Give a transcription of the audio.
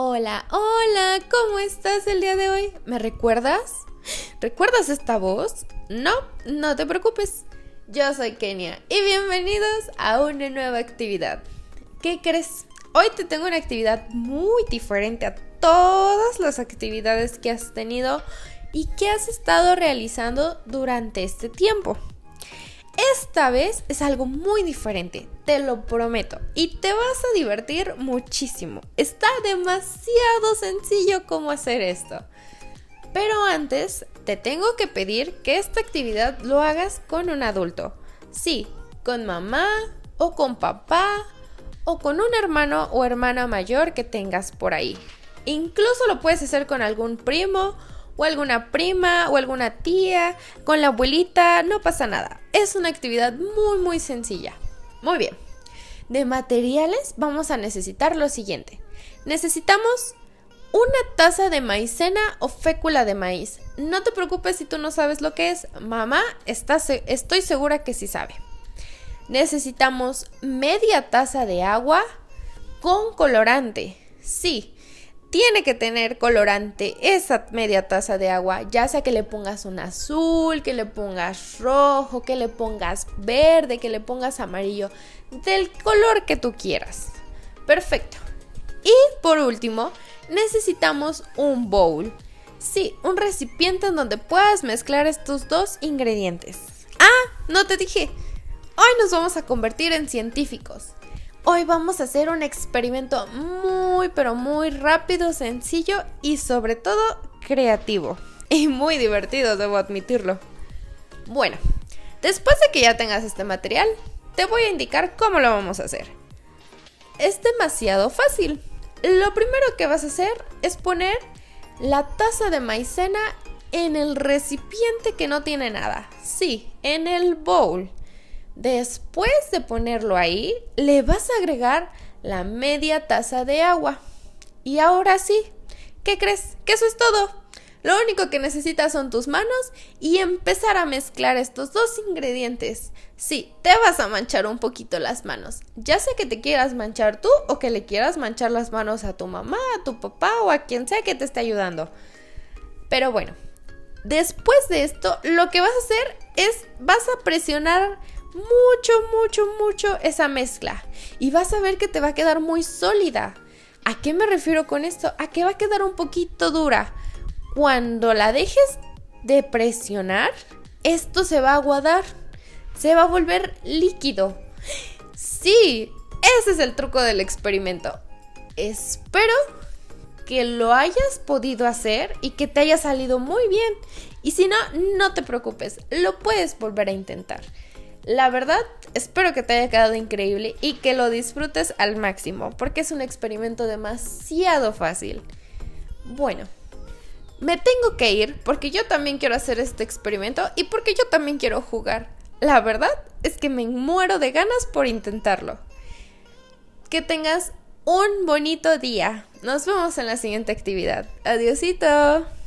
Hola, hola, ¿cómo estás el día de hoy? ¿Me recuerdas? ¿Recuerdas esta voz? No, no te preocupes. Yo soy Kenia y bienvenidos a una nueva actividad. ¿Qué crees? Hoy te tengo una actividad muy diferente a todas las actividades que has tenido y que has estado realizando durante este tiempo. Esta vez es algo muy diferente, te lo prometo, y te vas a divertir muchísimo. Está demasiado sencillo cómo hacer esto. Pero antes, te tengo que pedir que esta actividad lo hagas con un adulto. Sí, con mamá o con papá o con un hermano o hermana mayor que tengas por ahí. Incluso lo puedes hacer con algún primo o alguna prima o alguna tía, con la abuelita, no pasa nada. Es una actividad muy muy sencilla. Muy bien. De materiales vamos a necesitar lo siguiente. Necesitamos una taza de maicena o fécula de maíz. No te preocupes si tú no sabes lo que es. Mamá está, estoy segura que sí sabe. Necesitamos media taza de agua con colorante. Sí, tiene que tener colorante esa media taza de agua, ya sea que le pongas un azul, que le pongas rojo, que le pongas verde, que le pongas amarillo, del color que tú quieras. Perfecto. Y por último, necesitamos un bowl. Sí, un recipiente en donde puedas mezclar estos dos ingredientes. Ah, no te dije. Hoy nos vamos a convertir en científicos. Hoy vamos a hacer un experimento muy pero muy rápido, sencillo y sobre todo creativo. Y muy divertido, debo admitirlo. Bueno, después de que ya tengas este material, te voy a indicar cómo lo vamos a hacer. Es demasiado fácil. Lo primero que vas a hacer es poner la taza de maicena en el recipiente que no tiene nada. Sí, en el bowl. Después de ponerlo ahí, le vas a agregar la media taza de agua. Y ahora sí, ¿qué crees? Que eso es todo. Lo único que necesitas son tus manos y empezar a mezclar estos dos ingredientes. Sí, te vas a manchar un poquito las manos. Ya sea que te quieras manchar tú o que le quieras manchar las manos a tu mamá, a tu papá o a quien sea que te esté ayudando. Pero bueno, después de esto, lo que vas a hacer es vas a presionar mucho, mucho, mucho esa mezcla y vas a ver que te va a quedar muy sólida. ¿A qué me refiero con esto? A que va a quedar un poquito dura. Cuando la dejes de presionar, esto se va a aguadar, se va a volver líquido. Sí, ese es el truco del experimento. Espero que lo hayas podido hacer y que te haya salido muy bien. Y si no, no te preocupes, lo puedes volver a intentar. La verdad, espero que te haya quedado increíble y que lo disfrutes al máximo, porque es un experimento demasiado fácil. Bueno, me tengo que ir porque yo también quiero hacer este experimento y porque yo también quiero jugar. La verdad es que me muero de ganas por intentarlo. Que tengas un bonito día. Nos vemos en la siguiente actividad. Adiosito.